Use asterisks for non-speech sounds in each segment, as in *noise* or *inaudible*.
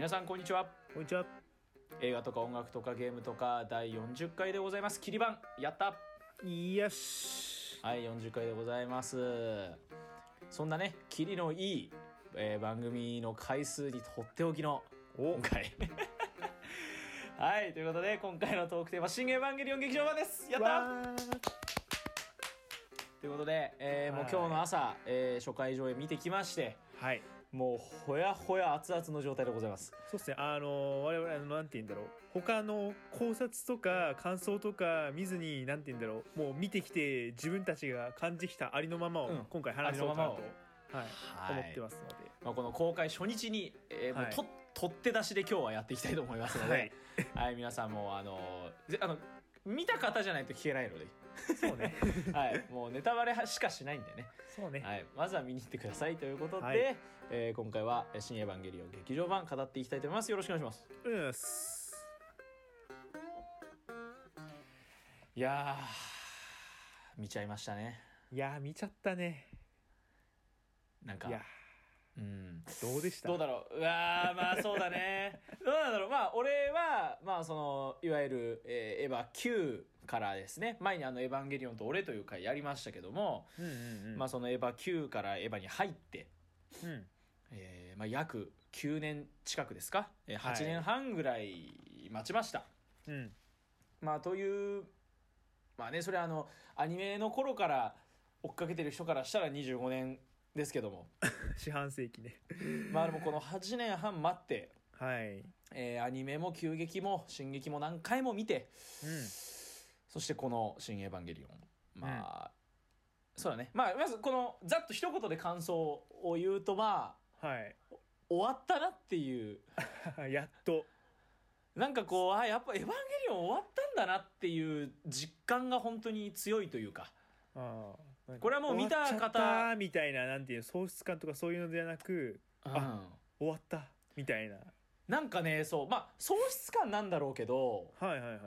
皆さんこんにちは。こんにちは。映画とか音楽とかゲームとか第40回でございます。切り版やった。よし。はい40回でございます。そんなね切りのいい、えー番組の回数にとっておきのお。今回。*laughs* はいということで今回のトークテーマ「新エヴァンゲリオン劇場版」です。やった。ということで、えーもうはい。今日の朝、えー初回上映見てきましてはい。もうほやほや熱々の状態でございます。そうですね。あの我々なんて言うんだろう。他の考察とか感想とか見ずになんて言うんだろう。もう見てきて自分たちが感じきたありのままをうん。今回話そうかなと、ありのはい、はい。思ってますので。まあ、この公開初日に、えーもうはい。と取って出しで今日はやっていきたいと思いますので、ははいい皆さんもあのぜあの見た方じゃないと聞けないので、そうね。*laughs* はい、もうネタバレしかしないんでね、そうね。はい、まずは見に行ってくださいということで、はいえー今回は「新エヴァンゲリオン劇場版」語っていきたいと思いますよろしくお願いしますうす。いやー見ちゃいましたねいやー見ちゃったね。なんかうんーどうでした？どうだろううわーまあそうだね *laughs* どうなんだろうまあ俺はまあそのいわゆる、えーエヴァ9からですね前にあの「エヴァンゲリオンと俺」という回やりましたけども、うんうんうん。まあそのエヴァ9からエヴァに入って、うん。えーまあ、約9年近くですか、えーはい8年半ぐらい待ちました、うん。まあというまあねそれはあのアニメの頃から追っかけてる人からしたら25年ですけども *laughs* 四半世紀ね。まあでもこの8年半待ってはい。えーアニメも急激も進撃も何回も見てうん。そしてこの「新エヴァンゲリオン」まあ、そうだねまあまずこのざっと一言で感想を言うとまあはい。終わったなっていう *laughs* やっと。なんかこうあやっぱ「エヴァンゲリオン」終わったんだなっていう実感が本当に強いというかああこれはもう見た方。みたいななんていう喪失感とかそういうのではなくあ終わったみたいな。なんかねそうまあ喪失感なんだろうけどはいはいはい。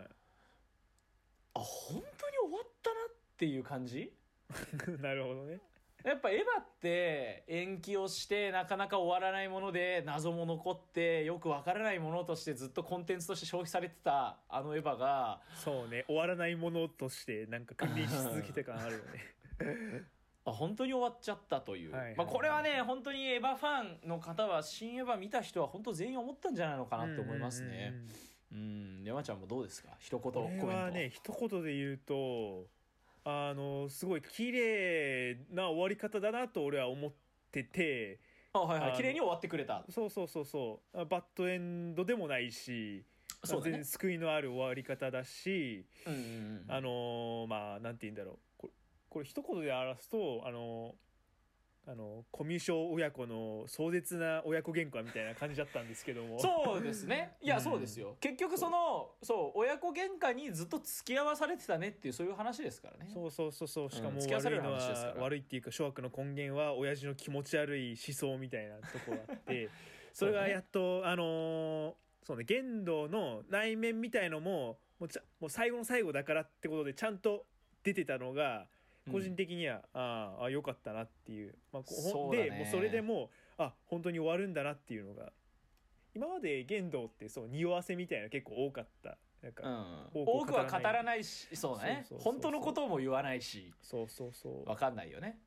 あ本当に終わったなっていう感じ？*laughs* なるほどね。やっぱエヴァって延期をしてなかなか終わらないもので謎も残ってよくわからないものとしてずっとコンテンツとして消費されてたあのエヴァがそうね終わらないものとしてなんか君臨し続けた感あるよね *laughs* あ本当に終わっちゃったという、はいはいはい。まあ、これはね本当にエヴァファンの方は新エヴァ見た人は本当全員思ったんじゃないのかなって思いますね。うん山ちゃんもどうですか？一言コこメントれはね一言で言うとあのすごい綺麗な終わり方だなと俺は思ってて。あはいはい綺麗に終わってくれた。そうそうそうそう。あバッドエンドでもないしそうだね。全然救いのある終わり方だしうんうんうん。あのーまあなんて言うんだろうこれ一言で表すとあのーあのコミュ障親子の壮絶な親子喧嘩みたいな感じだったんですけどもそうですね。*laughs* いや、うんそうですよ。結局その、そう、親子喧嘩にずっと付き合わされてたねっていう、そういう話ですからね。そうそうそうそうしかもうん付き合わされる悪いのは話ですから悪いっていうか諸悪の根源は親父の気持ち悪い思想みたいなとこがあって *laughs* それがやっとあのーそうね玄道の内面みたいのももうもう最後の最後だからってことでちゃんと出てたのが個人的には、あーあ良かったなっていう、まあ、こそうでもうそれでもうあ本当に終わるんだなっていうのが今まで玄道ってそう匂わせみたいな結構多かった。なんか、うん。多くは語語らないし、そうだね。本当のことも言わないし、そうそうそうわかんないよね。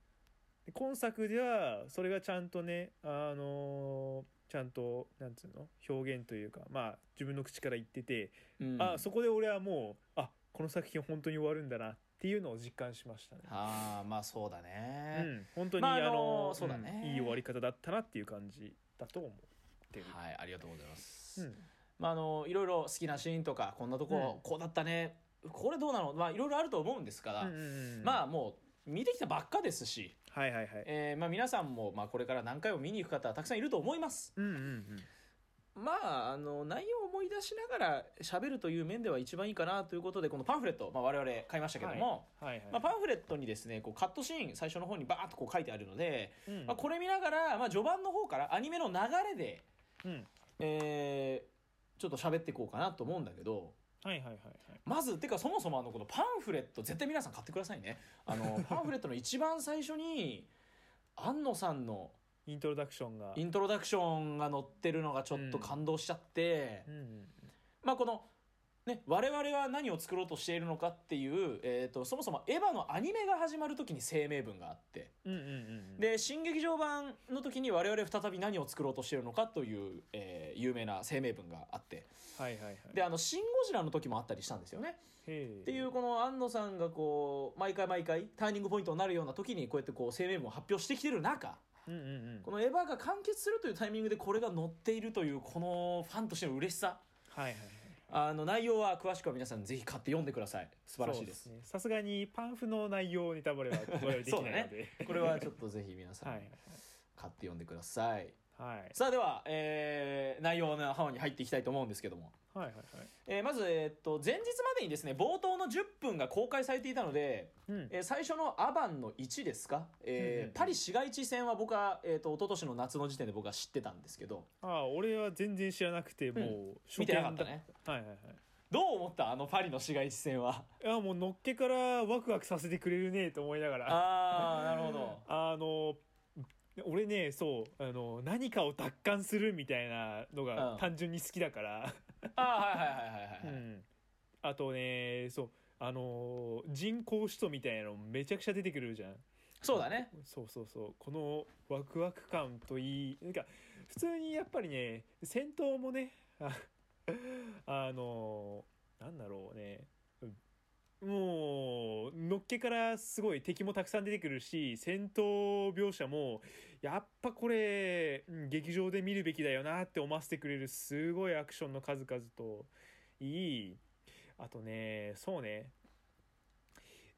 で今作ではそれがちゃんとねあのーちゃんとなんつうの？表現というかまあ自分の口から言ってて、うん。あそこで俺はもうあこの作品本当に終わるんだなっていうのを実感しましたね。あーまあそうだうね。ん、本当に、まああのそうだねんいい終わり方だったなっていう感じだと思ってる。はい、ありがとうございます。うんまあ、あの、いろいろ好きなシーンとか、こんなとこ、うんこうだったね。これどうなの？まあ、いろいろあると思うんですから、うんうんうんまあもう、見てきたばっかですし、はいはいはい。えーまあ、皆さんも、まあ、これから何回も見に行く方はたくさんいると思います。うんうんうん。まあ、あの、内容を思い出しながら喋るという面では一番いいかなということで、このパンフレット、まあ、我々買いましたけども、はいはい、まあ、パンフレットにですね、こうカットシーン、最初の方にバーッとこう書いてあるので、うんまあ、これ見ながら、まあ、序盤の方からアニメの流れで、うん。えーちょっと喋っていこうかなと思うんだけど、はいはいはいはい。まず、てかそもそもあの、このパンフレット、絶対皆さん買ってくださいね。あの、*laughs* パンフレットの一番最初に、安野さんのイントロダクションが。イントロダクションが載ってるのがちょっと感動しちゃって、うん。まあこのね我々は何を作ろうとしているのかっていう、えー、とそもそもエヴァのアニメが始まる時に声明文があって。うんうんうんうん。で新劇場版の時に我々再び何を作ろうとしているのかという、えー有名な声明文があって。はいはいはい。であの「シン・ゴジラ」の時もあったりしたんですよね。っていうこの安野さんがこう毎回毎回ターニングポイントになるような時にこうやってこう声明文を発表してきてる中うんうんうん。このエヴァが完結するというタイミングでこれが載っているというこのファンとしての嬉しさ。はいはいはい。あの内容は詳しくは皆さんぜひ買って読んでください。素晴らしいですさすがにパンフの内容ネタバレは我々できないので。*laughs* これはちょっとぜひ皆さんはい。買って読んでください。はい。さあでは、えー内容の方に入っていきたいと思うんですけども、はいはいはい。えーまず、えーっと前日までにですね冒頭の10分が公開されていたので、うん。えー最初のアバンの1ですか、えーうんうんうん。パリ市街地線は僕は、えー、と一昨年の夏の時点で僕は知ってたんですけど。ああ俺は全然知らなくてもう初見てなかったね。はいはいはい。どう思った？あのパリの市街地線は。いやもうのっけからワクワクさせてくれるねと思いながら。ああなるほど。*laughs* あの俺ねそうあの何かを奪還するみたいなのうん。が単純に好きだから、ああはいはいはいはいはい、うん。あとねそうあの人工首都みたいなのめちゃくちゃ出てくるじゃん。そうだね。そうそうそう。このワクワク感といいなんか普通にやっぱりね戦闘もねあ *laughs* あのなんだろうね。うんもうのっけからすごい敵もたくさん出てくるし戦闘描写もやっぱこれうん劇場で見るべきだよなって思わせてくれるすごいアクションの数々といい。あとねそうね。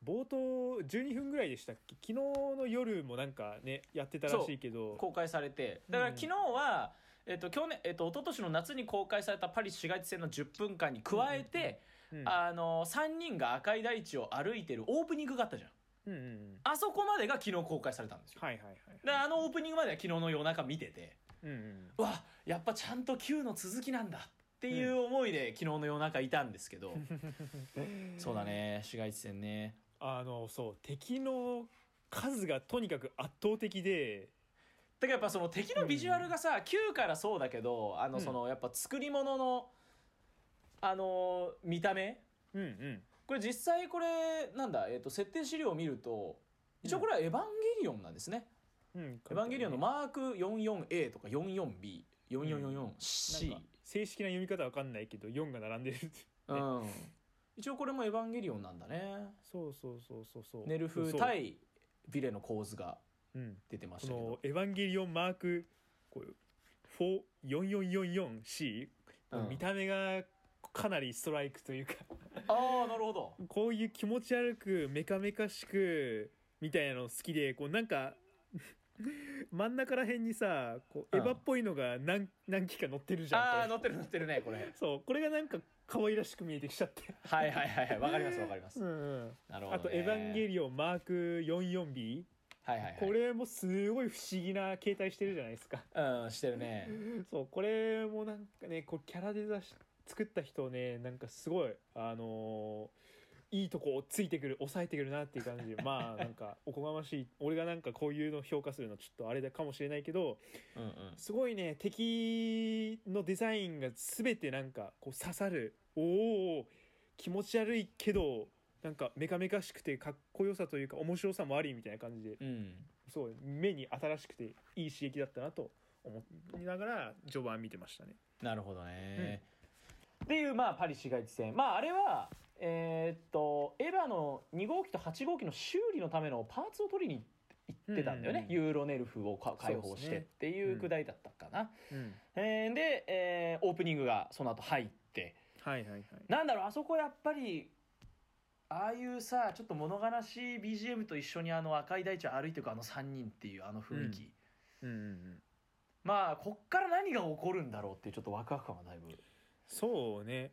冒頭12分ぐらいでしたっけ？昨日の夜もなんかねやってたらしいけど。公開されて。だからうん。昨日は、えっと去年えっと一昨年の夏に公開されたパリ市街地線の10分間に加えて、うんあの3人が赤い大地を歩いてるオープニングがあったじゃん。うんうんうん。あそこまでが昨日公開されたんですよ。はいはいはいであのオープニングまでは昨日の夜中見ててうんうん。うわやっぱちゃんと Q の続きなんだっていう思いで昨日の夜中いたんですけど、*laughs* そうだね市街地線ね。あのそう敵の数がとにかく圧倒的で。だからやっぱその敵のビジュアルがさ、Q からそうだけどあのうん。そのやっぱ作り物のあの見た目？うんうん。これ実際これなんだ、えー、と設定資料を見ると一応これはエヴァンゲリオンなんですね、うん。エヴァンゲリオンのマーク 44A とか 44B4444C、なんか正式な読み方わかんないけど4が並んでるうん、一応これもエヴァンゲリオンなんだね。そうそうそうそうそう。ネルフそう対ヴィレの構図がうん。出てましこたけど。の「エヴァンゲリオンマークこう 4444C、うん。見た目がかなりストライクというか。ああなるほど。こういう気持ち悪くメカメカしくみたいなの好きでこうなんか *laughs* 真ん中ら辺にさこううん。エヴァっぽいのが何何機か乗ってるじゃんああこ乗ってる乗ってるねこれ。れそうこれがなんか可愛らしく見えてきちゃって、はいはいはいはい。わかりますわかります、うんうん。なるほど、ね、あと「エヴァンゲリオンマーク 44B」はいはいはい。これもすごい不思議な形態してるじゃないですか。うんしてるね。そうこれもなんかねこうキャラデザし作った人ねなんかすごいあのーいいとこをついてくる抑えてくるなっていう感じで *laughs* まあなんかおこがましい俺がなんかこういうの評価するのちょっとあれだかもしれないけどうんうん。すごいね敵のデザインが全てなんかこう刺さるおお気持ち悪いけどなんかメカメカしくてかっこよさというか面白さもありみたいな感じでうん。すごい目に新しくていい刺激だったなと思いながら序盤見てましたね。なるほどね、っていうまあパリ市街地線まああれはえーっとエヴァの2号機と8号機の修理のためのパーツを取りに行ってたんだよね、うんうん。うんユーロネルフをか解放してっていうくだりだったかな、うん、えーで、えーオープニングがその後入って。はいはいはい。なんだろうあそこやっぱりああいうさちょっと物悲しい BGM と一緒にあの赤い大地を歩いていくあの3人っていうあの雰囲気、うん。うんうん、まあこっから何が起こるんだろうっていうちょっとワクワク感がだいぶそうね。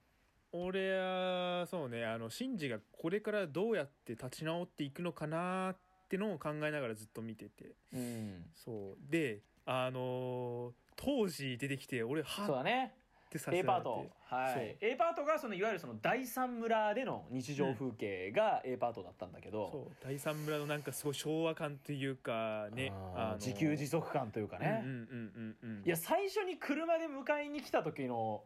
俺はそうね。あのシンジがこれからどうやって立ち直っていくのかなってのを考えながらずっと見てて。うん。そう。であのー当時出てきて俺はそうだね。ってさせ A て。パートはい A パートがそのいわゆるその第三村での日常風景が A パートだったんだけど、そう。第三村のなんかすごい昭和感というかねあー自給自足感というかね、うんうんうんうんうん。いや最初に車で迎えに来た時の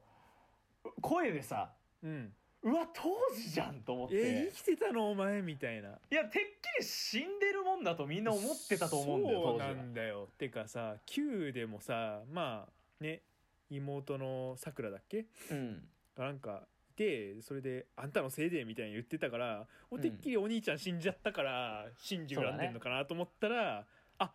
声でさうん。うわ当時じゃんと思って、え生きてたのお前みたいな。いやてっきり死んでるもんだとみんな思ってたと思うんだよそうなんだよ。てかさ Q でもさまあね妹のさくらだっけ？うん。がなんかいてそれで「あんたのせいで」みたいに言ってたからおてっきりお兄ちゃん死んじゃったから信じ恨んでんのかなと思ったら、ああ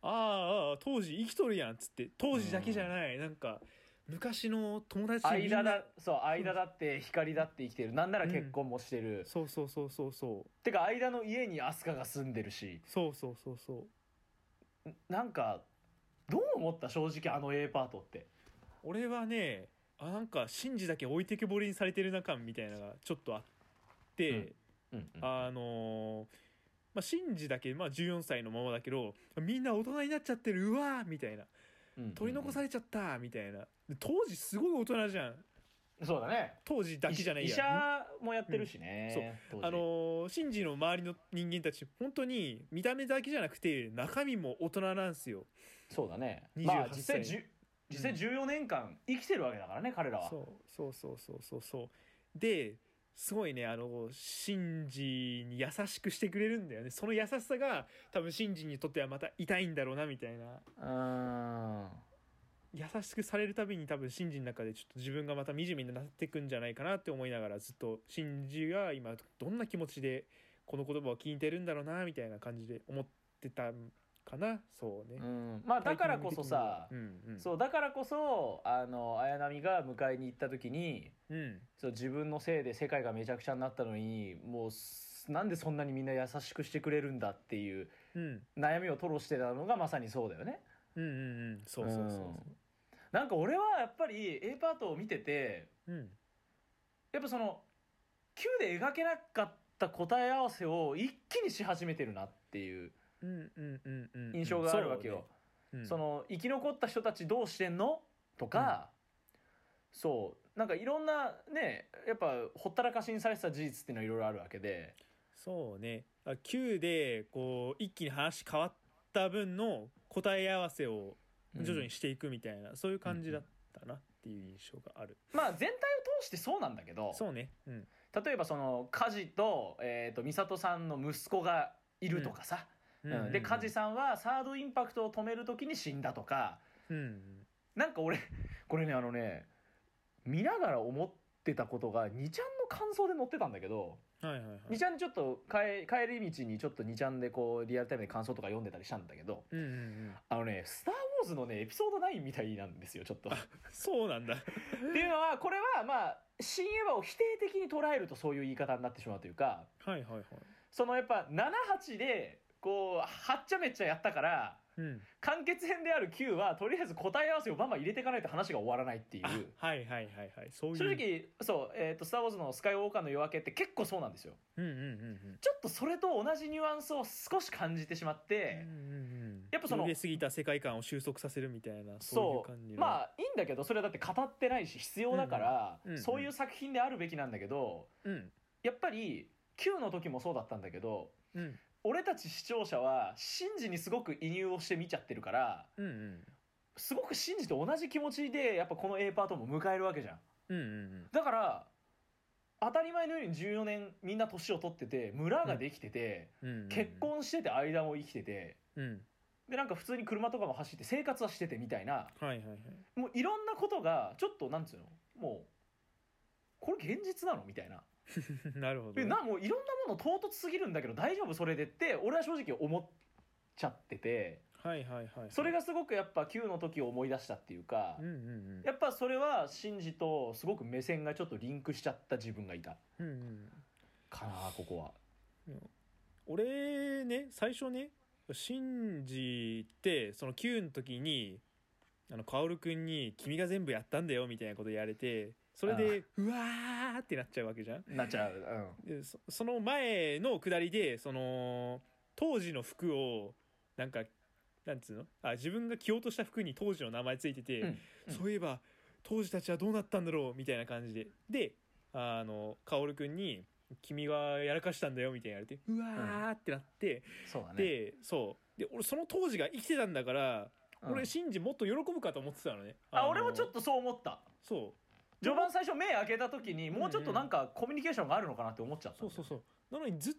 ああ当時生きとるやんっつって。当時だけじゃない、なんか昔の友達間だそう間だって光だって生きてる。なんなら結婚もしてる、そうそうそうそうそう。てか間の家に飛鳥が住んでるし。そうそうそうそう。なんかどう思った？正直あの A パートって。俺はねあなんかシンジだけ置いてけぼりにされてるな感みたいなのがちょっとあって、うん。うんあのーまあ、シンジだけ、まあ、14歳のままだけどみんな大人になっちゃってる。うわーみたいな。うん取り残されちゃったみたいな。で当時すごい大人じゃん。そうだね。当時だけじゃない医や者もやってるしね、当時。あのーシンジの周りの人間たち本当に見た目だけじゃなくて中身も大人なんですよ。そうだね。28まあ実際歳じゅ実際14年間生きてるわけだからね彼らは。そうそうそうそうそうそう。ですごいねあのシンジに優しくしてくれるんだよね。その優しさが多分シンジにとってはまた痛いんだろうなみたいな。うーん優しくされるたびに多分シンジの中でちょっと自分がまた惨めになっていくんじゃないかなって思いながらずっとシンジが今どんな気持ちでこの言葉を聞いてるんだろうなみたいな感じで思ってたかなそうねう。んまあだからこそさうんうん、そうだからこそあの綾波が迎えに行った時にうん、そう自分のせいで世界がめちゃくちゃになったのにもうすなんでそんなにみんな優しくしてくれるんだっていううん、悩みを吐露してたのがまさにそうだよね。うん、うん、うん、そうそうそうなんか俺はやっぱり A パートを見ててそう。うん、やっぱその Q で描けなかった答え合わせを一気にし始めてるなっていううん、うん、うん、うん、印象があるわけよ。そ。その生き残った人たちどうしてんの？とか、そう。なんかいろんなねやっぱほったらかしにされてた事実っていうのはいろいろあるわけで。そうね。あ Q でこう一気に話変わった分の答え合わせを徐々にしていくみたいな、そういう感じだったなっていう印象がある、まあ全体を通してそうなんだけどそうね。うん。例えばその梶と,、えー、と美里さんの息子がいるとかさ、うん。で梶さんはサードインパクトを止める時に死んだとか。うんなんか俺これねあのね見ながら思ってたことが2ちゃんの感想で載ってたんだけどはいはいはい。2ちゃんちょっと帰帰り道にちょっと2ちゃんでこうリアルタイムで感想とか読んでたりしたんだけどうんうんうん。あのね「スター・ウォーズ」のねエピソード9みたいなんですよちょっと。っ *laughs* そうなんだ。ていうのはこれはまあ新エヴァを否定的に捉えるとそういう言い方になってしまうというかはいはいはい。そのやっぱ78でこうはっちゃめっちゃやったからうん。完結編である9はとりあえず答え合わせをバンバン入れていかないと話が終わらないっていう。あはいはいはいはい。そういう。正直そう「えー、とスター・ウォーズ」の「スカイウォーカーの夜明け」って結構そうなんですよ。うんうんうんうん。ちょっとそれと同じニュアンスを少し感じてしまって、うんうんうんやっぱその揺れすぎた世界観を収束させるみたいなそういうそう。感じの。まあいいんだけどそれはだって語ってないし必要だから、うんうんうん。そういう作品であるべきなんだけどうん。やっぱり Q の時もそうだったんだけどうん。俺たち視聴者はシンジにすごく移入をして見ちゃってるからうんうんすごくシンジと同じ気持ちでやっぱこの A パートも迎えるわけじゃん。うんうんだから当たり前のように14年みんな年を取ってて村ができてて、うんうん。結婚してて間も生きててうん。でなんか普通に車とかも走って生活はしててみたいなはいはいはい。もういろんなことがちょっとなんつうのもうこれ現実なのみたいな *laughs* なるほどね、えなもういろんなもの唐突すぎるんだけど大丈夫それでって俺は正直思っちゃってて。はいはいはいはい。それがすごくやっぱ Q の時を思い出したっていうかうんうんうん。やっぱそれはシンジとすごく目線がちょっとリンクしちゃった自分がいた。うんうん。かなここは。俺ね最初ねシンジってその Q の時にあの薫君に「君が全部やったんだよ」みたいなこと言われてそれでうわーってなっちゃうわけじゃん。なっちゃう、でそその前のくだりでその当時の服をなんかなんつうの？あ自分が着ようとした服に当時の名前ついてて、うん。うん。そういえば当時たちはどうなったんだろう？みたいな感じで。であの薫君に「君がやらかしたんだよ」みたいに言われてうわーってなって、そうだね。でそう。で俺その当時が生きてたんだから、うん。俺シンジもっと喜ぶかと思ってたのね。あの俺もちょっとそう思った。そう序盤最初目開けた時にもうちょっとなんかコミュニケーションがあるのかなって思っちゃったそうそうそう。なのにずっ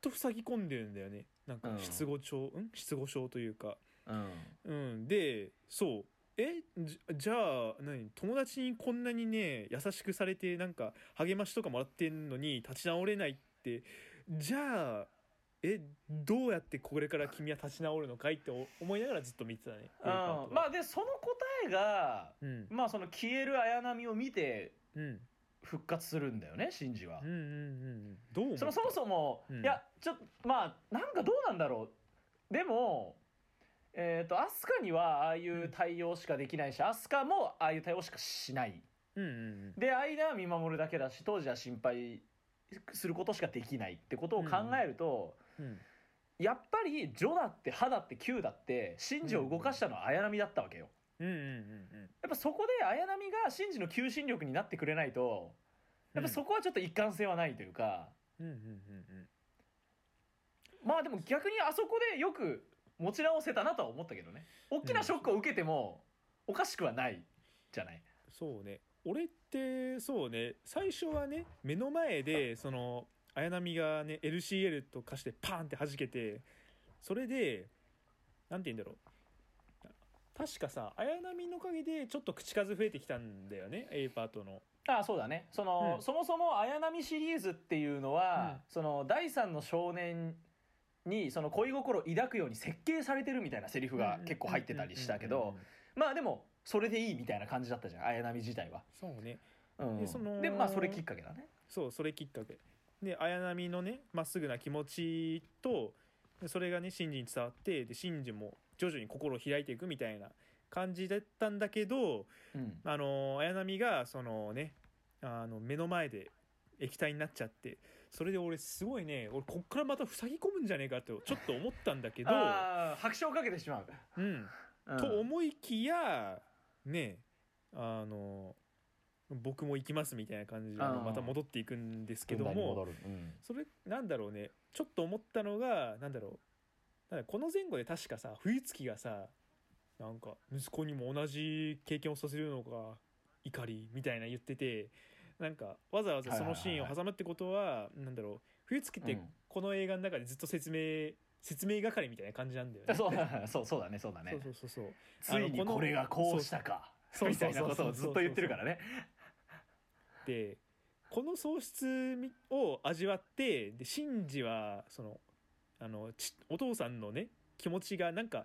と塞ぎ込んでるんだよね。なんかうん。失語症、ん？失語症というか。うん。うん。でそう。え？じじゃあ何？友達にこんなにね優しくされてなんか励ましとかもらってんのに立ち直れないって。じゃあえどうやってこれから君は立ち直るのかいって思いながらずっと見てたね。うんまあでその答えがうん。まあその消える綾波を見てうん。復活するんだよねシンジは。うんうんうんそのそもそも、うん。いやちょっとまあなんかどうなんだろう。でもえっ、と飛鳥にはああいう対応しかできないし飛鳥もああいう対応しかしない。うんうんで間は見守るだけだし当時は心配することしかできないってことを考えると、うんうんやっぱりジョだってハだってキューだってシンジを動かしたのは綾波だったわけよ。うんうんうんやっぱそこで綾波がシンジの求心力になってくれないとやっぱそこはちょっと一貫性はないというか、うんうんうん。まあでも逆にあそこでよく持ち直せたなとは思ったけどね。大きなショックを受けてもおかしくはないじゃない、そうね。俺ってそうね。最初はね目の前でその綾波がね LCL と化してパーンって弾けてそれでなんて言うんだろう。確かさ綾波のおかげでちょっと口数増えてきたんだよね A パートの。ああそうだね。その、うん。そもそも綾波シリーズっていうのは、その第三の少年にその恋心を抱くように設計されてるみたいなセリフが結構入ってたりしたけうんうんうん。どまあでもそれでいいみたいな感じだったじゃん綾波自体は、そうね。うん。でそのでまあそれきっかけだね。そうそれきっかけで綾波のねまっすぐな気持ちとでそれがねシンジに伝わってでシンジも徐々に心を開いていくみたいな感じだったんだけどうん。あの綾波がそのねあの目の前で液体になっちゃってそれで俺すごいね俺こっからまた塞ぎ込むんじゃねえかとちょっと思ったんだけど、*laughs* ああ拍手をかけてしまう、うん、うん。と思いきやねあの僕も行きますみたいな感じでまた戻っていくんですけどもそれなんだろうねちょっと思ったのがなんだろうこの前後で確かさ冬月がさなんか息子にも同じ経験をさせるのが怒りみたいな言っててなんかわざわざそのシーンを挟むってことはなんだろう冬月ってうん。この映画の中でずっと説明説明係みたいな感じなんだよね。そう *laughs* そうそうだねそうだね。そうそうそうそう。ついにこれがこうしたか。そう。みたいなことをずっと言ってるからねでこの喪失みを味わってでシンジはそのあのちお父さんのね気持ちがなんか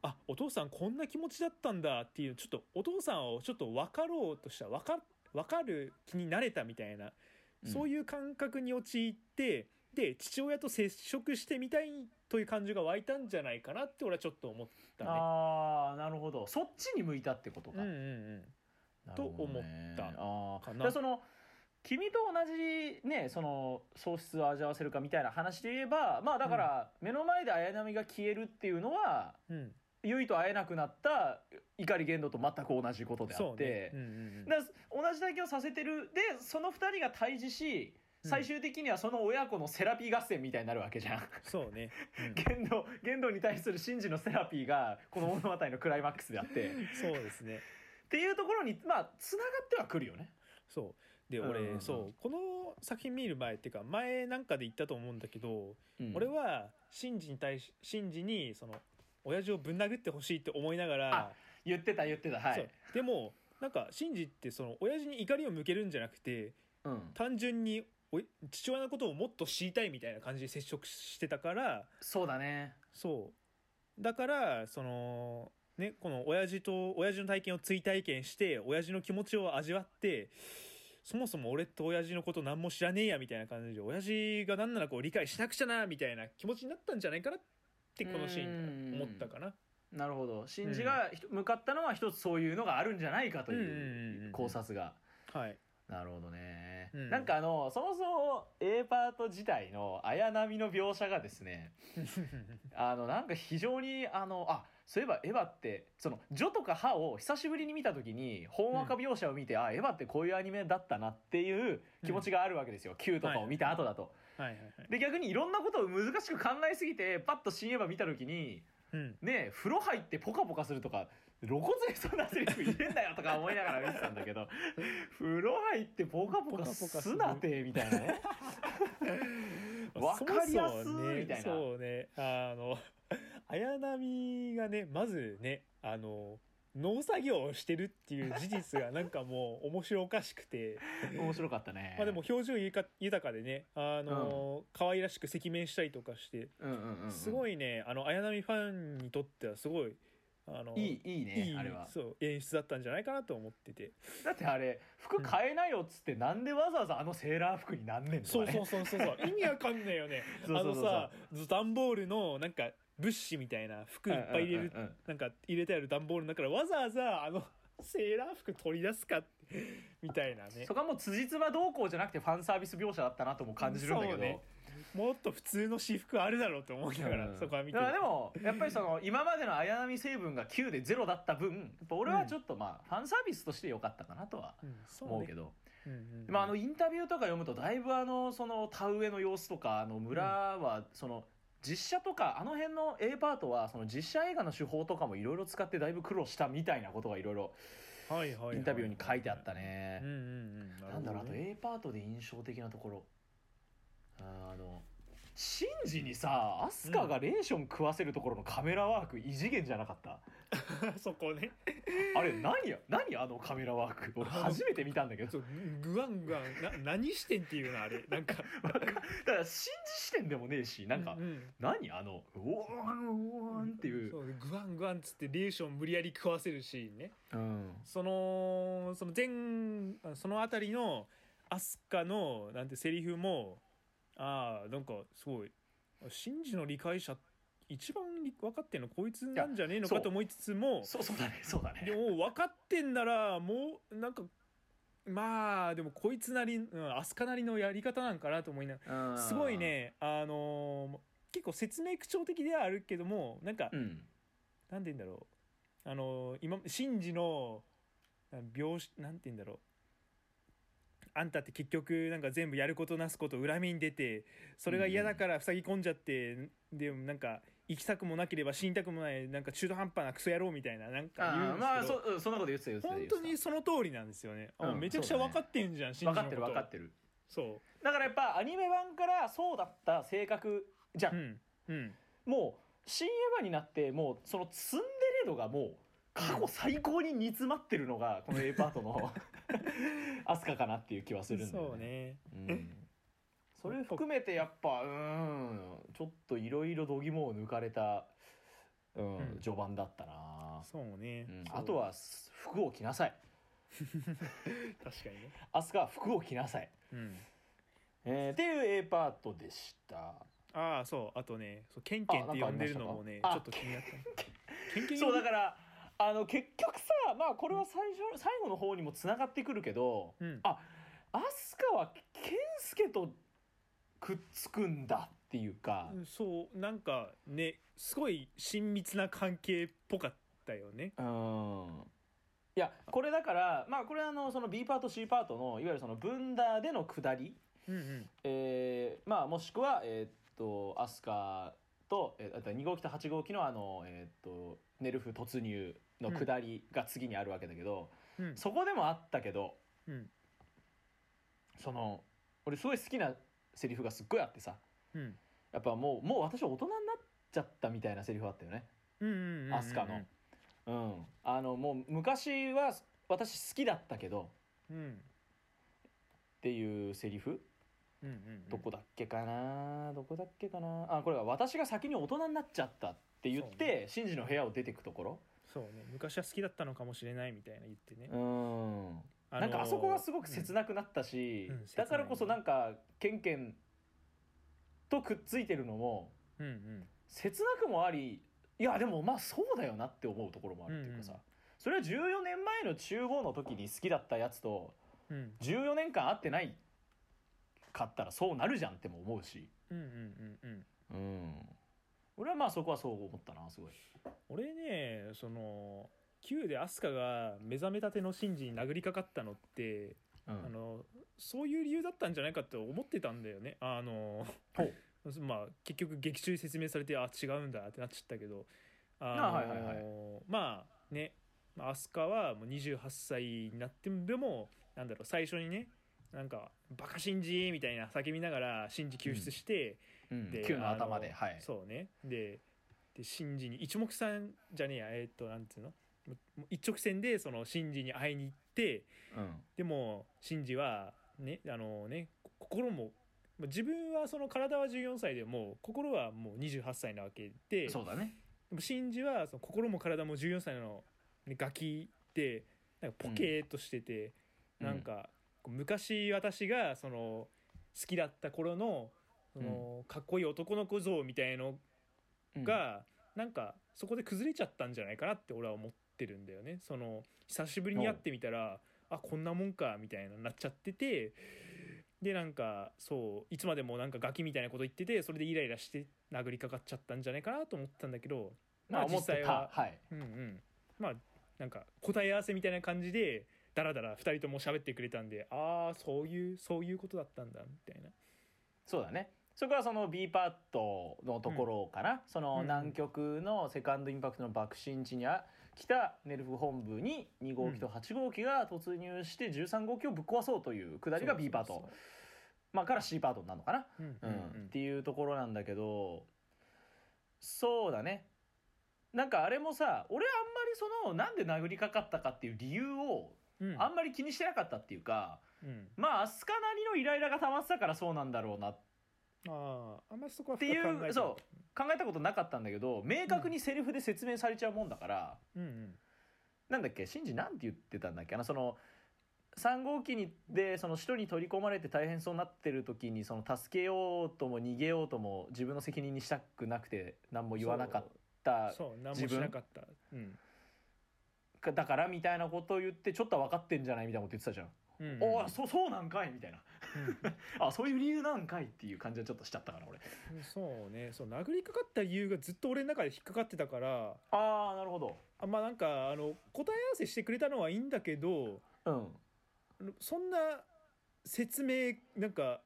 あお父さんこんな気持ちだったんだっていうちょっとお父さんをちょっと分かろうとした分か分かる気になれたみたいな、うん。そういう感覚に陥ってで父親と接触してみたいという感情が湧いたんじゃないかなって俺はちょっと思ったね。ああなるほど。そっちに向いたってことか、うんうんうんと思ったかな。だからその君と同じねその喪失を味わわせるかみたいな話で言えばまあだから目の前で綾波が消えるっていうのはうん、結衣と会えなくなった怒り言動と全く同じことであって、ね。うんうんうん。同じ体験をさせてる。でその2人が対峙しうん。最終的にはその親子のセラピー合戦みたいになるわけじゃん。そうね。うん。言動言動に対する真珠のセラピーがこの物語のクライマックスであって。っそうですね。ていうところにまあつながってはくるよね。そう。で俺、うんそう。この作品見る前っていうか前なんかで言ったと思うんだけど、うん。俺はシンジに対しシンジにその親父をぶん殴ってほしいって思いながらあ、言ってた言ってた。はい。でもなんかシンジってその親父に怒りを向けるんじゃなくてうん、単純におい父親のことをもっと知りたいみたいな感じで接触してたからそうだね。そう。だからそのねこの親父と親父の体験を追体験して親父の気持ちを味わってそもそも俺と親父のこと何も知らねえやみたいな感じで親父が何なのかを理解しなくちゃなみたいな気持ちになったんじゃないかなってこのシーンで思ったかな。なるほど。真珠がひと向かったのは一つそういうのがあるんじゃないかといううん考察が。はい、なるほどね。うん。なんかあのそもそも A パート自体の綾波の描写がですね *laughs* あのなんか非常にあのあそういえばエヴァってそのジョとかハを久しぶりに見た時に本話描描写を見て、あエヴァってこういうアニメだったなっていう気持ちがあるわけですよ、Q とかを見た後だと。で逆にいろんなことを難しく考えすぎてパッと新エヴァ見た時にうん。ね風呂入ってポカポカするとか露骨にそんなセリフ入れんだよとか思いながら見てたんだけど風呂入ってポカポカすなてみたいなね。*laughs* わかりやすいみたいな。そうね。あの綾波がねまずねあの農作業をしてるっていう事実がなんかもう面白おかしくて。面白かったね。まあでも表情豊か豊かでねあの、可愛らしく赤面したりとかしてうんうんうんうん。すごいねあの綾波ファンにとってはすごいあのいいいいねあれは。そう演出だったんじゃないかなと思ってて。だってあれ服変えなよっつって、なんでわざわざあのセーラー服になんねんそうそうそうそうそう。意味わかんないよね。*laughs* あのさ段ボールのなんか物資みたいな服いっぱい入れる、うんうんうん。うんなんか入れてある段ボールの中からわざわざあのセーラー服取り出すかみたいなね。そこはもう辻褄どうこうじゃなくてファンサービス描写だったなとも感じるんだけど、もっと普通の私服あるだろうと思いながら、うん。そこは見てだからでもやっぱりその今までの綾波成分が9で0だった分やっぱ俺はちょっとまあファンサービスとして良かったかなとは思うけど、まあ、あのインタビューとか読むとだいぶあのその田植えの様子とかあの村はその実写とかあの辺の A パートはその実写映画の手法とかもいろいろ使ってだいぶ苦労したみたいなことがいろいろインタビューに書いてあったね。なんだろうあとね A パートで印象的なところ。ああのシンジにさアスカがレーション食わせるところのカメラワーク異次元じゃなかった、*laughs* そこね。あれ何や何あのカメラワーク？俺初めて見たんだけど。グワングワンな何してんっていうのあれ？なんか。*laughs* だからシンジ視点でもねえしなんか、ううん。何あの「おーんおーん」っていう。そうグワングワンっつってレーション無理やり食わせるシーンね。うん。そのその前あそのあたりのアスカのなんてセリフもああなんかすごいシンジの理解者一番理分かってんのこいつなんじゃねえのかと思いつつもそうそうだねそうだでねも分かってんならもうなんかまあでもこいつなり、うん、アスカなりのやり方なんかなと思いながらすごいねあのー結構説明口調的ではあるけどもなんか、うん。なんて言うんだろう。あのー今シンジのな描写なんて言うんだろうあんたって結局なんか全部やることなすこと恨みに出てそれが嫌だから塞ぎ込んじゃって、でもなんか行きたくもなければ死にたくもないなんか中途半端なクソ野郎みたいななんか言うんまあそうんそんなこと言ってた言ってた本当にその通りなんですよね、あうんめちゃくちゃ分かってんじゃん、シンジのこと。分かってる分かってる。そう。だからやっぱアニメ版からそうだった性格じゃん、うんうん。もう新エヴァになってもうそのツンデレ度がもう過去最高に煮詰まってるのがこの A パートの *laughs* アスカかなっていう気はするんだよそうね。うん。それ含めてやっぱうんちょっといろいろ度肝を抜かれた、うんうん。序盤だったな、そうね、うん。あとは服を着なさい。*laughs* 確かにね。アスカは服を着なさい、うん。えーっていう A パートでした。ああそう。あとねそうケンケンって呼んでるのもねちょっと気になった。ケンケンそうだからあの結局さまあこれは最初最後の方にもつながってくるけどうん。あアスカは健介とくっつくんだっていうか、うんそうなんかねすごい親密な関係っぽかったよね。うん。いやこれだからまあこれはあのその B パート C パートのいわゆるそのブンダーでの下り、うんうん。えーまあもしくはえーっとアスカと、えー、あと2号機と8号機のあのえーっとネルフ突入の下りが次にあるわけだけど、うん。そこでもあったけどうん。その俺すごい好きなセリフがすっごいあってさうん。やっぱもうもう私大人になっちゃったみたいなセリフあったよね。うんうんうんうんアスカの。うん、あのもう昔は私好きだったけどうん。っていうセリフうんうんどこだっけかな？どこだっけかな？あこれは私が先に大人になっちゃったって言ってシンジの部屋を出てくところ？そうね。昔は好きだったのかもしれないみたいな言ってね。うん、あのーなんかあそこがすごく切なくなったし、うん。うんだからこそなんかケンケンとくっついてるのもうんうん。切なくもありいやでもまあそうだよなって思うところもあるっていうかさ、うんうん。それは14年前の中央の時に好きだったやつとうん。14年間会ってないかったらそうなるじゃんっても思うし。うんうんうんうん。うん。俺はまあそこはそう思ったなすごい。俺ねその Q で飛鳥が目覚めたてのシンジに殴りかかったのって、うん。あのそういう理由だったんじゃないかって思ってたんだよね。あのほう。*laughs* まあ結局劇中で説明されてあ違うんだってなっちゃったけど。あのあはいはいはい。まあねまあ飛鳥はもう28歳になってもでもなんだろう最初にねなんか「バカシンジ!」みたいな叫びながらシンジ救出して、うん。で Q の頭あではい。そうね。ででシンジに一目散じゃねえや。えーっとなんていうの？一直線でそのシンジに会いに行ってうん。でもシンジはねあのねこ心もまあ自分はその体は14歳でも心はもう28歳なわけでそうだね。でもシンジはその心も体も14歳の、ね、ガキでなんかポケーっとしてて、うん。なんか昔私がその好きだった頃のそのかっこいい男の子像みたいのうん。が、なんかそこで崩れちゃったんじゃないかなって俺は思ってるんだよね。その久しぶりに会ってみたらあこんなもんかみたいななっちゃっててでなんかそういつまでもなんかガキみたいなこと言っててそれでイライラして殴りかかっちゃったんじゃないかなと思ったんだけどまあ実際はた。はい。うんうん。まあなんか答え合わせみたいな感じでダラダラ2人とも喋ってくれたんでああそういうそういうことだったんだみたいな。そうだね。そこはその B パットのところかな、そのうん南極のセカンドインパクトの爆心地に来たネルフ本部に2号機と8号機が突入して13号機をぶっ壊そうというくだりが B パート。まあから C パートになるのかな、うん。っていうところなんだけどそうだね。なんかあれもさ俺あんまりそのなんで殴りかかったかっていう理由をうん。うんあんまり気にしてなかったっていうか、うん。まあ飛鳥なりのイライラが溜まってたからそうなんだろうな。っあああんまりそこはっていう深く考えいそう考えたことなかったんだけど明確にセリフで説明されちゃうもんだから、うんうん。なんだっけシンジなんて言ってたんだっけ？あのその3号機にでその首都に取り込まれて大変そうになってる時にその助けようとも逃げようとも自分の責任にしたくなくて何も言わなかったそう何も自分しなかった。うんだからみたいなことを言ってちょっと分かってんじゃないみたいなこと言ってたじゃん。うんうんおおそそうなんかいみたいな。うんあ *laughs* そういう理由なんかいっていう感じはちょっとしちゃったから俺。そうね。そう殴りかかった理由がずっと俺の中で引っかかってたから。ああなるほど。あまあなんかあの答え合わせしてくれたのはいいんだけどうん。そんな説明なんか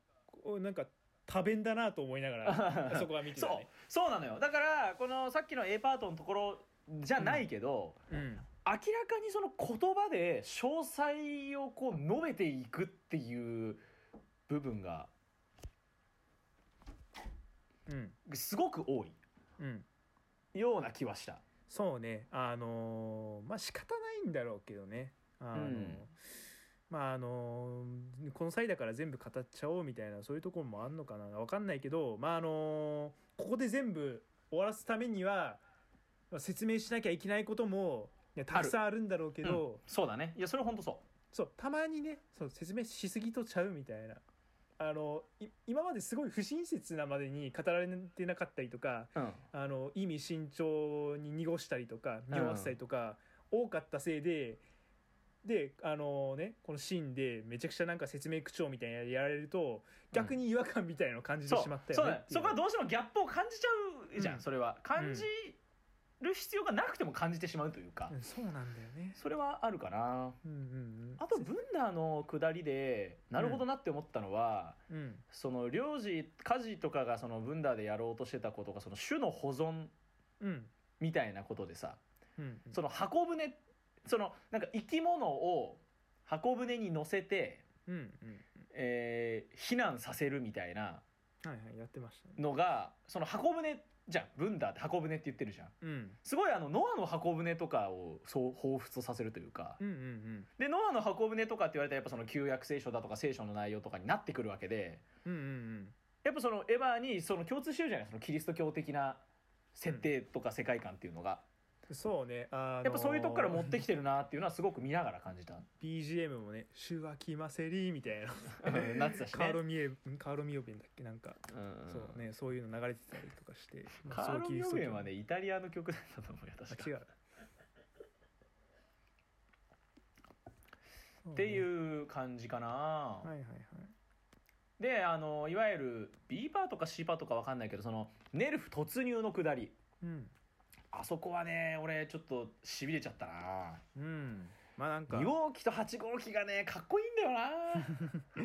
なんか多弁だなと思いながら *laughs* そこは見てたそうね。そうなのよ。だからこのさっきの A パートのところじゃないけど、うん明らかにその言葉で詳細をこう述べていくっていう部分がうん。すごく多いうん。ような気はした。そうね。あのーまあ仕方ないんだろうけどね。あのーうん。まああのーこの際だから全部語っちゃおうみたいなそういうところもあんのかな。わかんないけどまああのーここで全部終わらすためにはまあ説明しなきゃいけないこともいやたくさんあるんだろうけど、うん。そうだね。いやそれ本当そそうたまにねそう説明しすぎとちゃうみたいな。あのい今まですごい不親切なまでに語られてなかったりとかう、うん、あの意味慎重に濁したりとか匂わせたりとか、多かったせいでであのねこのシーンでめちゃくちゃなんか説明口調みたいなやられると逆に違和感みたいなのを感じてしまったよよね。う。そこはどうしてもギャップを感じちゃうじゃん、うん。それは。感じる必要がなくても感じてしまうというか、うんそうなんだよね。それはあるかな。うんうんうん、あとブンダーの下りでなるほどなって思ったのは、うん。その領事家事とかがそのブンダーでやろうとしてたことがその種の保存うん。みたいなことでさうんその箱舟そのなんか生き物を箱舟に乗せて、うんうん。えー避難させるみたいなはいはいやってましたね。のがその箱舟じゃんブンダーって箱舟って言ってるじゃん。うん。すごいあのノアの箱舟とかをそう彷彿とさせるというか。うんうんうん。でノアの箱舟とかって言われたらやっぱその旧約聖書だとか聖書の内容とかになってくるわけで。うんうんうん。やっぱそのエヴァにその共通してるじゃないそのキリスト教的な設定とか世界観っていうのが、そうね、あのーやっぱそういうとこから持ってきてるなっていうのはすごく見ながら感じた。BGM もね「手話きませり」みたいな。うんなってたしね。カーロミエカーロミオベンだっけ？なんか、うん。そうねそういうの流れてたりとかして、まカあーロミオベンはすねイタリアの曲だったと思うよ確か。違う。ってう、いう感じかな、はいはいはい。であのいわゆる B パートか C パートか分かんないけどそのネルフ突入の下り。うんあそこはね俺ちょっとしびれちゃったな。うん。まあなんか。2号機と8号機がねかっこいいんだよな。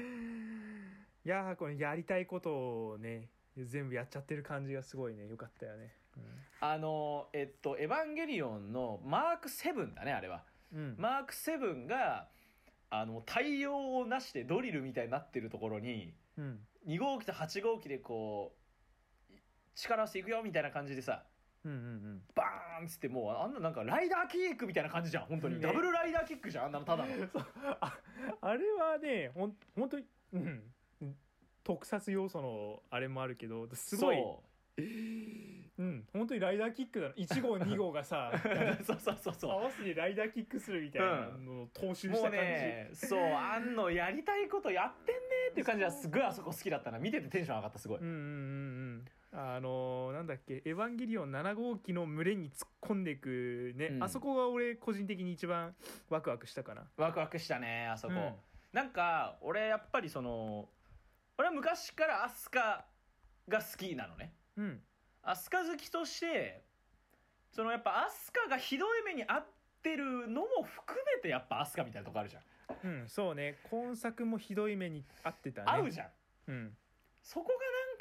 いやーこのやりたいことをね全部やっちゃってる感じがすごいね。よかったよね。あのえっと「エヴァンゲリオン」のマーク7だねあれは。うん、マーク7があの対応をなしてドリルみたいになってるところにうん。2号機と8号機でこう力合わせていくよみたいな感じでさうんうんうん。バーンっつってもうあんななんかライダーキックみたいな感じじゃん本当に、ね。ダブルライダーキックじゃんあんなのただの。そうああれはねほん本当に、うん、特撮要素のあれもあるけどすごいそう。ん本当にライダーキックだの1号2号がさ *laughs* うそうそうそう。合そわせてライダーキックするみたいなのを踏襲うもうした感じ、ねそうあんのやりたいことやってんねっていう感じはすごいあそこ好きだったな。見ててテンション上がったすごい、うんうんうんうんあのーなんだっけ「エヴァンゲリオン」7号機の群れに突っ込んでいくね、うん。あそこが俺個人的に一番ワクワクしたかな。ワクワクしたねあそこ、うん。なんか俺やっぱりその俺は昔からアスカが好きなのね。うん。アスカ好きとしてそのやっぱアスカがひどい目に遭ってるのも含めてやっぱアスカみたいなとこあるじゃん、うんそうね。今作もひどい目に遭ってたね。合うじゃん。うん。そこが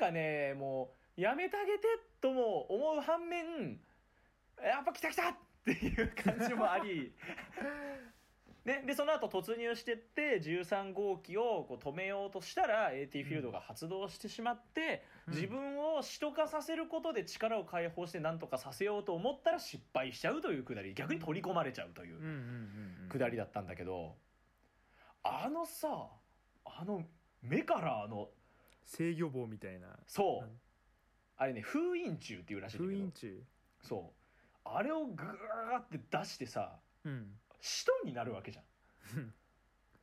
なんかねもうやめてあげてとも思う反面やっぱ来た来た!っていう感じもあり。*laughs* ね、でその後突入してって13号機をこう止めようとしたら AT フィールドが発動してしまって、うん。自分を使徒化させることで力を解放して何とかさせようと思ったら失敗しちゃうというくだり。逆に取り込まれちゃうというくだりだったんだけどあのさあの目からあの制御棒みたいな。そう、うんあれね封印柱っていうらしいんだけど。封印中そう。あれをグーって出してさうん。使徒になるわけじゃん。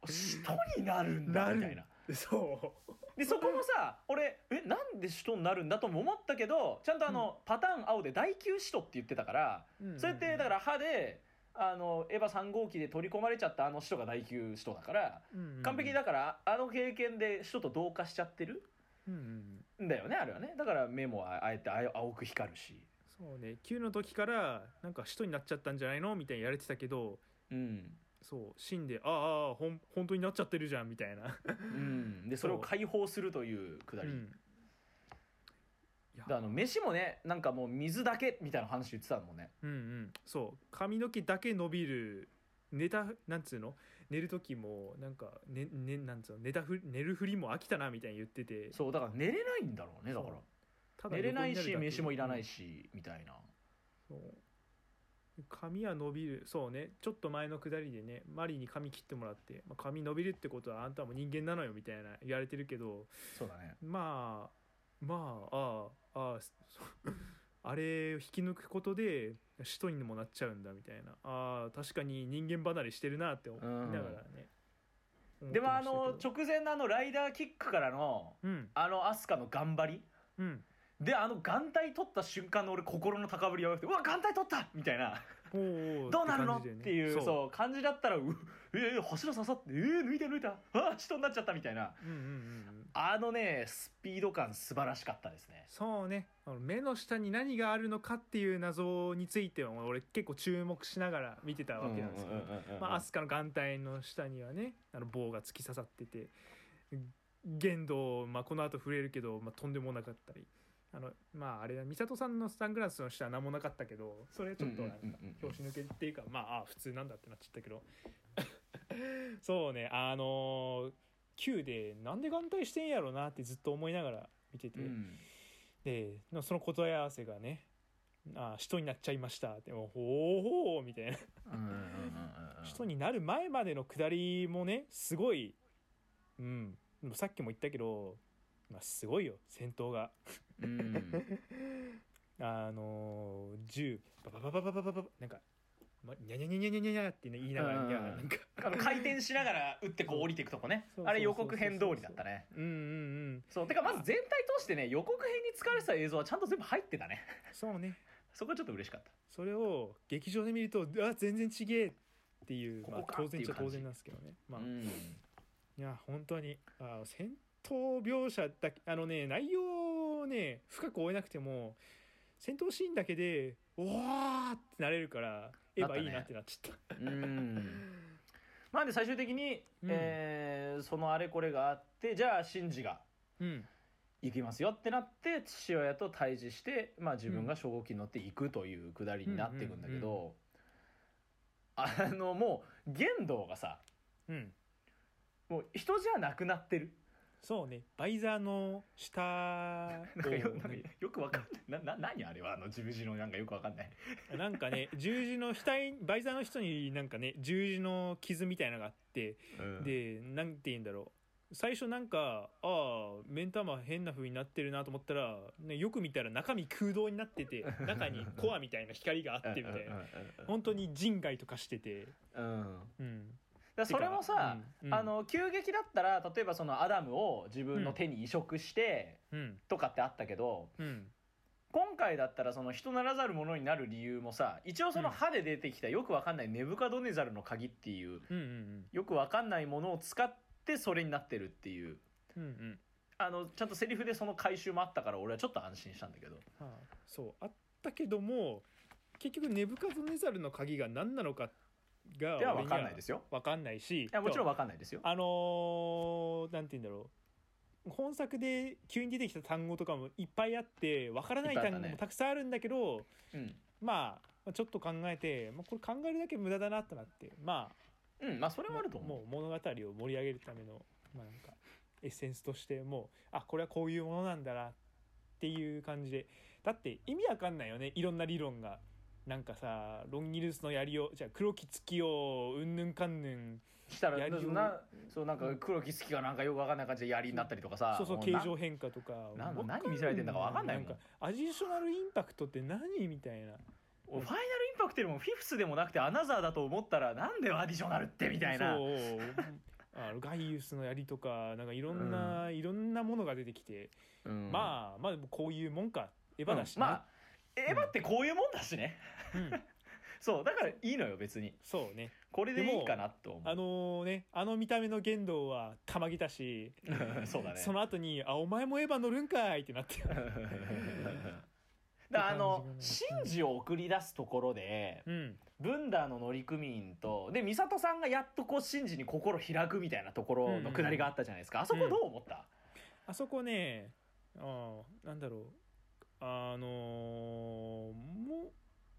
使徒になるんだみたいな。そでそこもさ俺えなんで使徒になるんだとも思ったけどちゃんとあの、パターン青で第9使徒って言ってたから、うそれってだから歯であのエヴァ3号機で取り込まれちゃったあの使徒が第9使徒だから完璧だからあの経験で使徒と同化しちゃってるうんうんんだよねあれはね。だから目もああえてあ青く光るし。そうね。9の時からなんか使徒になっちゃったんじゃないの？みたいにやれてたけどうん、そう。死んでああほん本当になっちゃってるじゃんみたいな。うん、でそれを解放するというくだり、うん。いや。であの飯もねなんかもう水だけみたいな話言ってたもんね。うんうん。そう。髪の毛だけ伸びる寝たなんつうの？寝る時もなんかねねなんつうの寝たふ寝るふりも飽きたなみたいに言ってて。そうだから寝れないんだろうねだから。ただ寝れないし飯もいらないし、みたいな。そう。髪は伸びる。そうね。ちょっと前のくだりでねマリーに髪切ってもらって、まあ、髪伸びるってことはあんたも人間なのよみたいな言われてるけど。そうだね。まあまあああああそあれを引き抜くことで使徒にもなっちゃうんだみたいな。ああ確かに人間離れしてるなって思いながらね、思ってでもあの直前のあのライダーキックからのうん。あのアスカの頑張り。うん。であの眼帯取った瞬間の俺心の高ぶりが良くてうわ眼帯取ったみたいな。どうなるのっていうそう。そ感じだったらうえー、柱刺さってえー、抜いた抜いた。あ血とになっちゃったみたいな。ううんうんうんうんあのねスピード感素晴らしかったですね。そうね。あの目の下に何があるのかっていう謎については俺結構注目しながら見てたわけなんですよ、まあ、アスカの眼帯の下にはねあの棒が突き刺さってて限度、まあ、この後触れるけど、まあ、とんでもなかったりあのまああれだ美里さんのサングラスの下は何もなかったけどそれちょっとなんか拍子抜けっていうかまああ普通なんだってなっちゃったけど。*laughs* そうねあのー Q でなんで眼帯してんやろなってずっと思いながら見てて、うん。でその答え合わせがね「あ使徒になっちゃいました」って「ほうほう」みたいな。人になる前までの下りもねすごいうん。さっきも言ったけど、まあ、すごいよ戦闘が。うん。*laughs* あのー、銃ババババババババなんかまニャニャニャニャニャニャニャって、ね、言いながら、うんいやなんか転しながら打ってこう降りていくとこね。あれ予告編通りだったね。うんうんうん。そう。てかまず全体通してね予告編に使われてた映像はちゃんと全部入ってたね。そうね。そこはちょっと嬉しかった。それを劇場で見るとあ全然ちげえっていうまあ、当然っちゃ当然なんですけどね、まあ。うん。いや本当にあ戦闘描写だけあのね内容をね深く追えなくても戦闘シーンだけでおーってなれるからエヴァいいなってなっちゃった。うんまあで最終的に、うん。えーそのあれこれがあってじゃあシンジがうん。行きますよってなって父親と対峙して、まあ、自分が初号機に乗って行くというくだりになっていくんだけど、あのもう玄道がさうん。もう人じゃなくなってるそうね。バイザーの下 *laughs* なんかよくわかんない。なな何あれは？あの十字のなんかよくわかんない。なんかね *laughs* 十字の額バイザーの人になんかね十字の傷みたいなのがあってうん。でなんて言うんだろう。最初なんかああ目ん玉変な風になってるなと思ったら、ね、よく見たら中身空洞になってて中にコアみたいな光があってみたいな。本当に人外とかしてて。うん。うんだそれもさ、うんうん。あの急激だったら例えばそのアダムを自分の手に移植してうん。とかってあったけど、うん。今回だったらその人ならざるものになる理由もさ一応その歯で出てきたよくわかんないネブカドネザルの鍵っていううんうんよくわかんないものを使ってそれになってるっていう。うんうん。うんあのちゃんとセリフでその回収もあったから俺はちょっと安心したんだけど。はあ、そうあったけども結局ネブカドネザルの鍵が何なのかがではわ俺にかんないですよ。わかんないしいやもちろんわかんないですよ。あのーなんて言うんだろう。本作で急に出てきた単語とかもいっぱいあってわからない単語もたくさんあるんだけど、うん、まあちょっと考えて、まあ、これ考えるだけ無駄だなってなってまうん、まあそれあはあると思う物語を盛り上げるための、まあ、なんかエッセンスとしてもうあこれはこういうものなんだなっていう感じで。だって意味わかんないよねいろんな理論が。なんかさロンギルスの槍をじゃあ黒き月をうんぬんかんぬんしたらやりをなそうなんか黒き好きがなんかよくわかんない感じで槍になったりとかさそうそう形状変化とかなんわか何見せられてんだかわかんないもん。なんかアディショナルインパクトって何？みたいな。ファイナルインパクトよりもフィフスでもなくてアナザーだと思ったらなんでアディショナルってみたいな。そう。あのガイウスの槍とかなんかいろんな、いろんなものが出てきて、うん。まあまあこういうもんか。エヴうんァだしまあエヴァってこういうもんだしね、うん。*laughs* そうだからいいのよ別に。そうね。これでいいかなと思う。あのねあの見た目の言動はたまぎたし、*laughs* そうだね。その後に「あお前もエヴァ乗るんかい」ってなって。*laughs* だからあのシンジを送り出すところでうん。ブンダーの乗組員とで美里さんがやっとこうシンジに心開くみたいなところのくだりがあったじゃないですか。あそこどう思った、あそこねあーなんだろうあのーも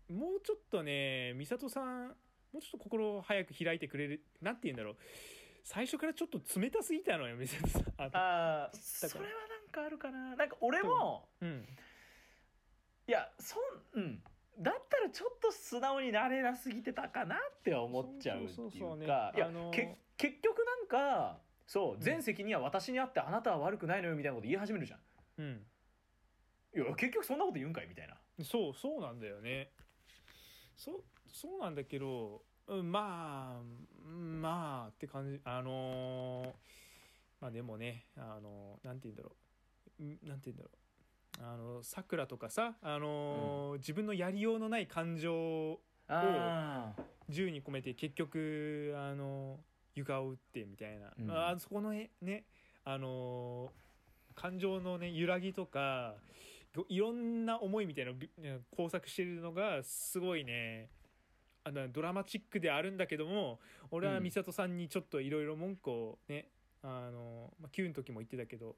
うもうちょっとね美里さんもうちょっと心を早く開いてくれるなんて言うんだろう。最初からちょっと冷たすぎたのよ美里さん。ああそれはなんかあるかな。なんか俺もうん。いやそんうん。だったらちょっと素直になれなすぎてたかなって思っちゃうっていうかあのーけ結局なんかそう全責任は私にあってあなたは悪くないのよみたいなこと言い始めるじゃん。うんいや結局そんなこと言うんかいみたいな。そうそうなんだよね。そそうなんだけど、うん、まあうんまあって感じ。あのーまあでもねあのーなんて言うんだろう。んなんて言うんだろう。あのさくらとかさあのー自分のやりようのない感情を銃に込めて結局あの床を打ってみたいな、うん。あそこのねねあのー感情のね揺らぎとかいろんな思いみたいなの工作してるのがすごいね。あのドラマチックであるんだけども俺はうん。美里さんにちょっといろいろ文句をねあの、まあ、Q の時も言ってたけど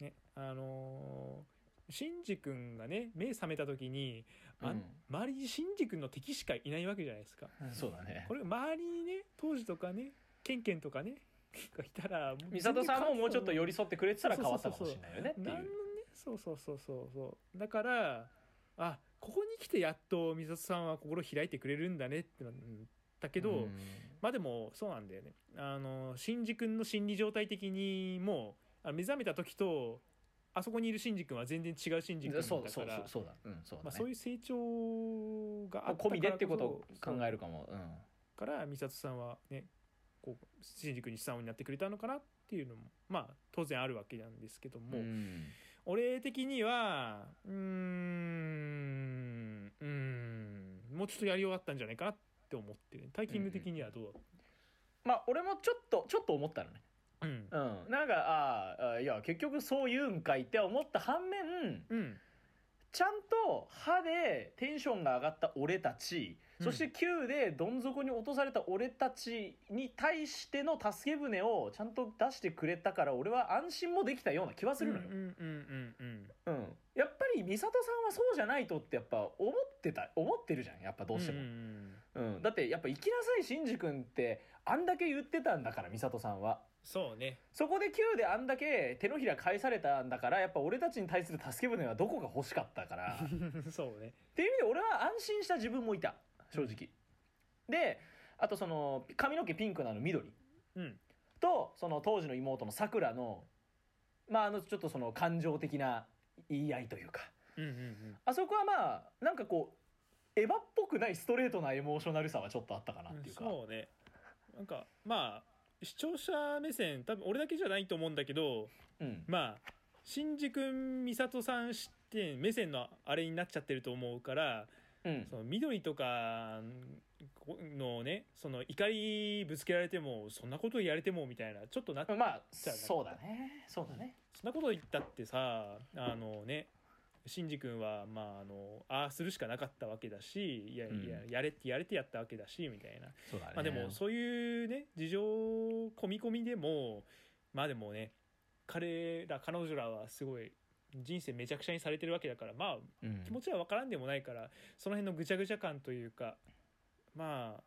ねあのシンジ君がね目覚めた時にあんうん。周りにシンジ君の敵しかいないわけじゃないですか。そうだね。これ周りにね当時とかねケンケンとかねがいたら美里さんももうちょっと寄りり添ってくれてたら変わったかもしれないよねっていうそうそうそうそうそう。だからあここに来てやっと美里さんは心開いてくれるんだねってなったけど、うん。まあでもそうなんだよね。あの新次君の心理状態的にもうあ目覚めた時とあそこにいるシンジ君は全然違うシンジ君だそうからそうそうそうだ。うんそうだね、まあ、そういう成長があった込みでってことをそう考えるかも。うん。から美里さんはねこう新宿に素直になってくれたのかなっていうのもまあ当然あるわけなんですけども、うん俺的にはうーんうーんもうちょっとやり終わったんじゃないかなって思ってる。タイキング的にはどうだ、まあ俺もちょっとちょっと思ったのね。うん。うん、なんかあーあーいや結局そう言うんかいって思った反面うん。ちゃんと歯でテンションが上がった俺たち、うんそして9でどん底に落とされた俺たちに対しての助け舟をちゃんと出してくれたから俺は安心もできたような気はするのよ。うんやっぱり美里さんはそうじゃないとってやっぱ思ってた思ってるじゃんやっぱどうしても。んうんだってやっぱ「行きなさいシンジ君」ってあんだけ言ってたんだから美里さんは。そうね。そこで9であんだけ手のひら返されたんだからやっぱ俺たちに対する助け舟はどこが欲しかったから。っ *laughs* そうね。ていう意味で俺は安心した自分もいた正直、であとその髪の毛ピンクなの緑。うん。とその当時の妹のさくらのまああのちょっとその感情的な言い合いというか。うんうんあそこはまあなんかこうエヴァっぽくないストレートなエモーショナルさはちょっとあったかなうんっていうか。そうね。なんかまあ視聴者目線多分俺だけじゃないと思うんだけどうん。まあ新宿美里さん視点目線のあれになっちゃってると思うからうん。その緑とかのねその怒りぶつけられてもそんなことやれてもみたいなちょっとなそんまあそうだね。そうだね。なこと言ったってさあのねシンジ君はまああのああするしかなかったわけだしいやいや、うんやれってやれてやったわけだしみたいな。そうだね。まあでもそういうね事情込み込みでもまあでもね彼ら彼女らはすごい人生めちゃくちゃにされてるわけだからまあうん。気持ちは分からんでもないからその辺のぐちゃぐちゃ感というかまあ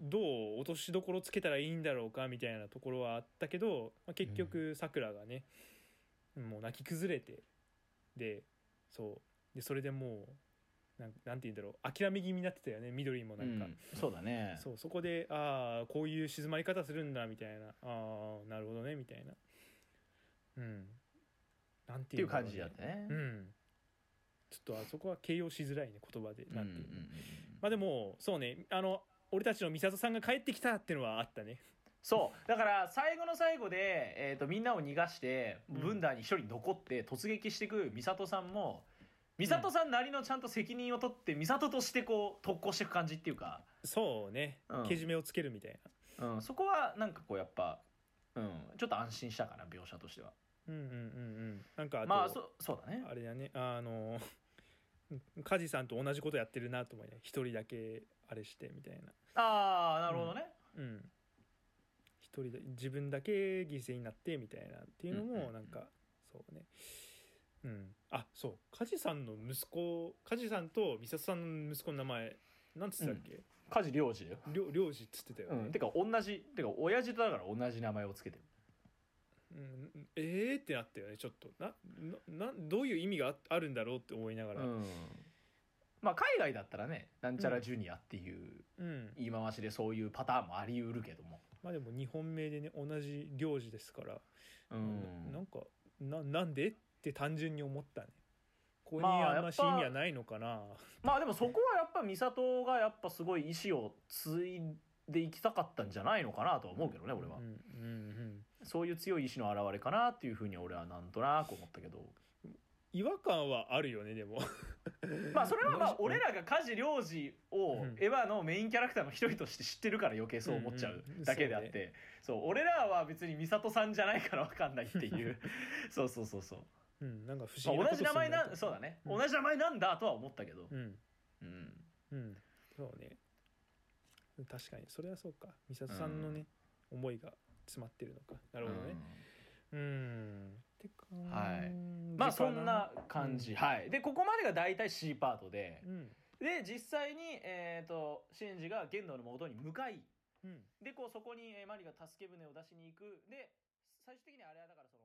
どう落としどころつけたらいいんだろうかみたいなところはあったけど、まあ、結局さくらがねもう泣き崩れてでそう。でそれでもうなんなんて言うんだろう諦め気味になってたよね緑もなんか。うん。そうだね。そうそこでああこういう静まり方するんだみたいな。ああなるほどねみたいな。うんなんってていう感じだったね。うん。ちょっとあそこは形容しづらいね言葉で。うんなんていうまあでもそうね。あの俺たちの美里さんが帰ってきたっていうのはあったね。そう。だから最後の最後で、えー、とみんなを逃がしてうん。ブンダーに一人残って突撃していく美里さんも美里さんなりのちゃんと責任を取って美里としてこう特攻していく感じっていうか、そうね、うん。けじめをつけるみたいな。うん、そこはなんかこうやっぱ、うん、ちょっと安心したかな描写としてはうんうんうんうん。なんかあと、まあそそうだね。あれだね。あの *laughs* 梶さんと同じことやってるなと思いね一人だけあれしてみたいな。ああなるほどね、うん。一人で自分だけ犠牲になってみたいなっていうのもなんか、そうね。うん。あそう。梶さんの息子梶さんと美里さんの息子の名前なんつってたっけ、梶良二だよ、りょ領事っつってたよね、うん、てか同じてか親父とだから同じ名前をつけてるうんえーってなったよねちょっと。なななどういう意味がああるんだろうって思いながら、うん。まあ海外だったらねなんちゃらジュニアっていううん。言い回しでそういうパターンもあり得るけども。まあでも日本名でね同じ領事ですから、うん。ななんかななんでって単純に思ったね。ここにまああんまし意味はないのかな、まあでもそこはやっぱ美里がやっぱすごい意志を継いでいきたかったんじゃないのかなとは思うけどね俺は。うんうんうんそういう強い意志の表れかなっていうふうに俺はなんとなく思ったけど。違和感はあるよねでも。*laughs* まあそれはまあ俺らが梶良二をうん。エヴァのメインキャラクターの一人として知ってるから余計そう思っちゃうだけであって。そう俺らは別に美里さんじゃないから分かんないっていう。*laughs* そうそうそうそう。うんなんか不ま思議同じ名前ななそうだね。うん同じ名前なんだとは思ったけど。うん。うん。うん。そうね。確かに。それはそうか。美里さんのね、思いが詰まってるのか。なるほどね。うん。てかはい。まあそんな感じ、うん。はい。でここまでが大体 C パートで。うん。で実際にえっ、とシンジが玄道の元に向かい。うん。でこうそこにえーマリが助け舟を出しに行く。で最終的にあれはだからその